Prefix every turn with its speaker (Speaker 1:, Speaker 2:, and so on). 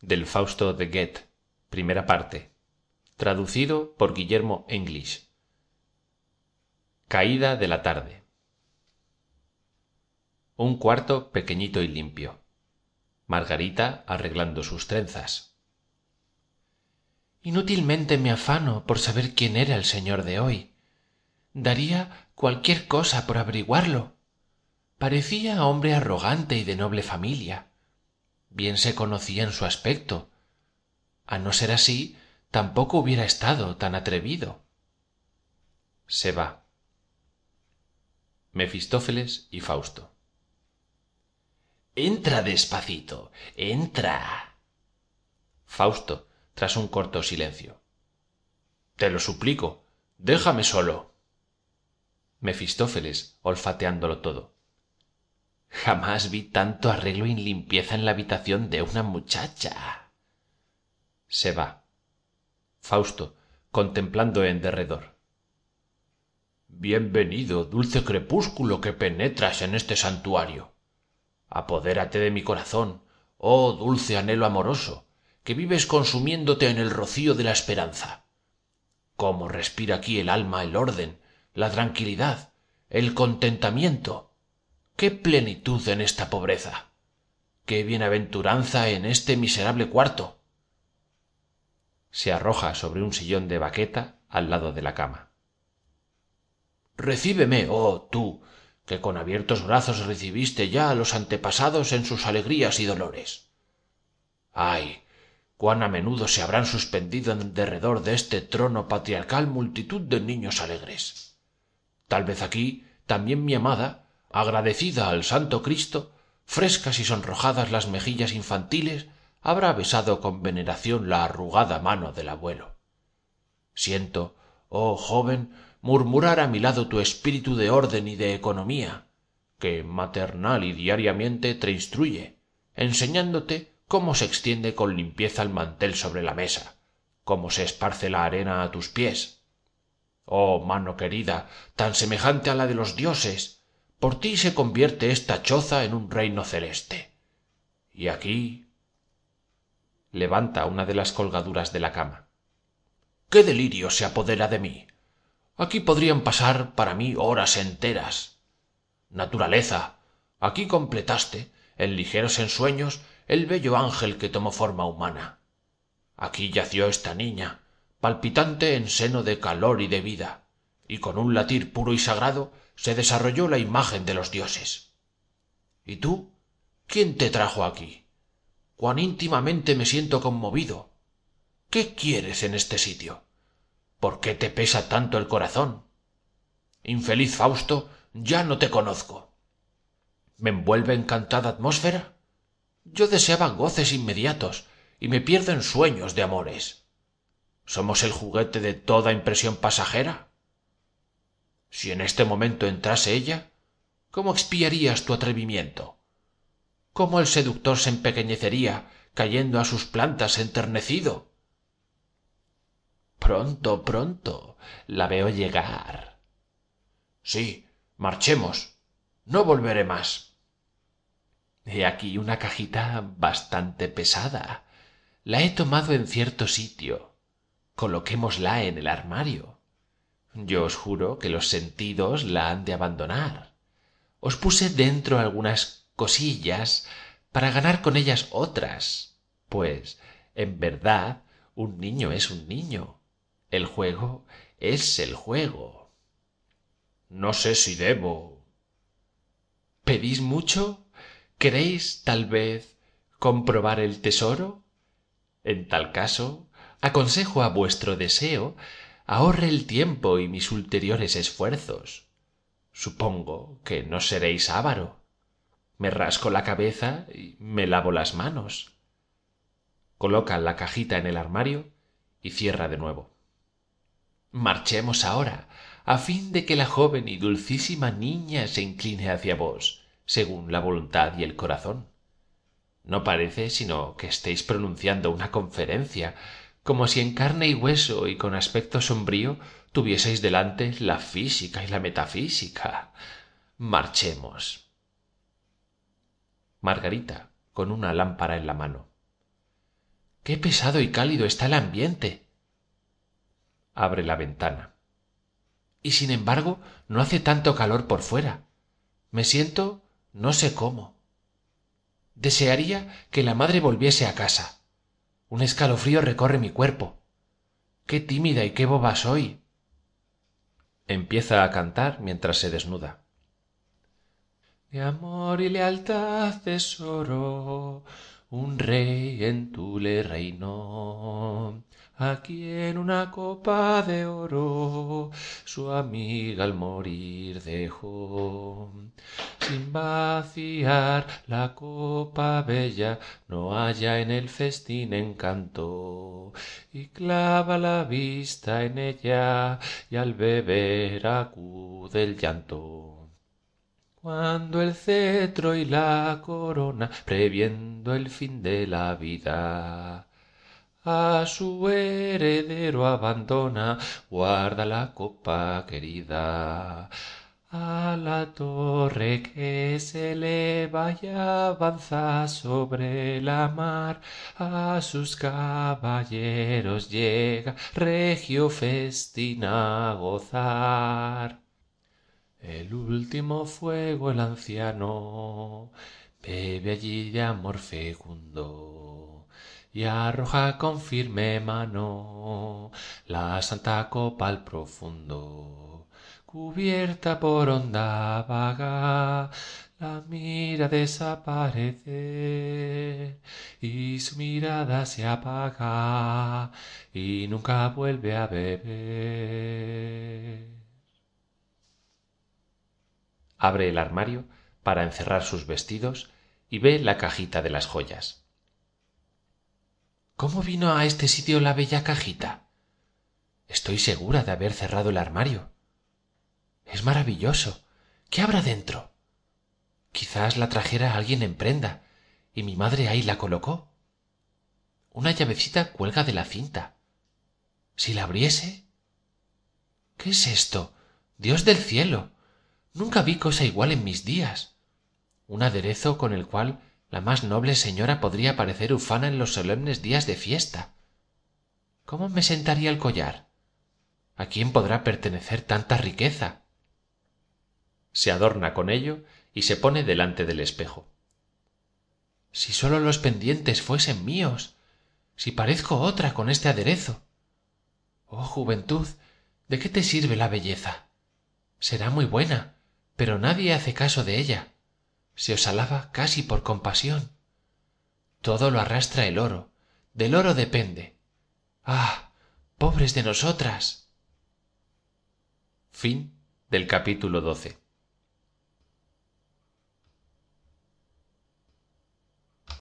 Speaker 1: del fausto de goethe traducido por guillermo english. Caída de la tarde. Un cuarto pequeñito y limpio. Margarita arreglando sus trenzas. Inútilmente me afano por saber quién era el señor de hoy. Daría cualquier cosa por averiguarlo. Parecía hombre arrogante y de noble familia bien se conocía en su aspecto. Á no ser así tampoco hubiera estado tan atrevido. Se va. Mefistófeles y fausto. Entra despacito entra. Fausto tras un corto silencio. Te lo suplico déjame solo. Mefistófeles olfateándolo todo jamás vi tanto arreglo y limpieza en la habitación de una muchacha. Se va. Fausto contemplando en derredor. Bien venido dulce crepúsculo que penetras en este santuario. Apodérate de mi corazón oh dulce anhelo amoroso que vives consumiéndote en el rocío de la esperanza. Cómo respira aquí el alma el orden la tranquilidad el contentamiento qué plenitud en esta pobreza. Qué bienaventuranza en este miserable cuarto. Se arroja sobre un sillón de vaqueta al lado de la cama. Recíbeme oh tú que con abiertos brazos recibiste ya a los antepasados en sus alegrías y dolores. Ay cuán a menudo se habrán suspendido en derredor de este trono patriarcal multitud de niños alegres. Tal vez aquí también mi amada agradecida al santo cristo frescas y sonrojadas las mejillas infantiles habrá besado con veneración la arrugada mano del abuelo. Siento oh joven murmurar a mi lado tu espíritu de orden y de economía que maternal y diariamente te instruye enseñándote cómo se extiende con limpieza el mantel sobre la mesa cómo se esparce la arena a tus pies. Oh mano querida tan semejante a la de los dioses por ti se convierte esta choza en un reino celeste. Y aquí levanta una de las colgaduras de la cama. Qué delirio se apodera de mí aquí podrían pasar para mí horas enteras. Naturaleza aquí completaste en ligeros ensueños el bello ángel que tomó forma humana. Aquí yació esta niña palpitante en seno de calor y de vida y con un latir puro y sagrado se desarrolló la imagen de los dioses. Y tú quién te trajo aquí cuán íntimamente me siento conmovido qué quieres en este sitio por qué te pesa tanto el corazón infeliz fausto ya no te conozco. Me envuelve encantada atmósfera yo deseaba goces inmediatos y me pierdo en sueños de amores. Somos el juguete de toda impresión pasajera si en este momento entrase ella cómo expiarías tu atrevimiento cómo el seductor se empequeñecería cayendo á sus plantas enternecido pronto pronto la veo llegar. Sí marchemos. No volveré más. He aquí una cajita bastante pesada. La he tomado en cierto sitio. Coloquémosla en el armario yo os juro que los sentidos la han de abandonar. Os puse dentro algunas cosillas para ganar con ellas otras pues en verdad un niño es un niño. El juego es el juego. No sé si debo. Pedís mucho queréis tal vez comprobar el tesoro en tal caso aconsejo á vuestro deseo ahorre el tiempo y mis ulteriores esfuerzos. Supongo que no seréis avaro. Me rasco la cabeza y me lavo las manos. Coloca la cajita en el armario y cierra de nuevo. Marchemos ahora á fin de que la joven y dulcísima niña se incline hacia vos según la voluntad y el corazón. No parece sino que estéis pronunciando una conferencia como si en carne y hueso y con aspecto sombrío tuvieseis delante la física y la metafísica. Marchemos. Margarita con una lámpara en la mano. Qué pesado y cálido está el ambiente. Abre la ventana. Y sin embargo no hace tanto calor por fuera. Me siento no sé cómo. Desearía que la madre volviese a casa un escalofrío recorre mi cuerpo. Qué tímida y qué boba soy. Empieza a cantar mientras se desnuda. De amor y lealtad tesoro un rey en aquí en una copa de oro su amiga al morir dejó. Sin vaciar la copa bella no halla en el festín encanto. Y clava la vista en ella y al beber acude el llanto. Cuando el cetro y la corona previendo el fin de la vida a su heredero abandona. Guarda la copa querida a la torre que se eleva y avanza sobre la mar. A sus caballeros llega regio festín a gozar. El último fuego el anciano bebe allí de amor fecundo y arroja con firme mano la santa copa al profundo cubierta por onda vaga la mira desaparece y su mirada se apaga y nunca vuelve a beber. Abre el armario para encerrar sus vestidos y ve la cajita de las joyas cómo vino a este sitio la bella cajita estoy segura de haber cerrado el armario. Es maravilloso. Qué habrá dentro quizás la trajera alguien en prenda y mi madre ahí la colocó. Una llavecita cuelga de la cinta. Si la abriese. Qué es esto dios del cielo. Nunca vi cosa igual en mis días. Un aderezo con el cual la más noble señora podría parecer ufana en los solemnes días de fiesta. Cómo me sentaría el collar a quién podrá pertenecer tanta riqueza se adorna con ello y se pone delante del espejo. Si sólo los pendientes fuesen míos si parezco otra con este aderezo. Oh juventud de qué te sirve la belleza será muy buena pero nadie hace caso de ella se os alaba casi por compasión. Todo lo arrastra el oro. Del oro depende. Ah pobres de nosotras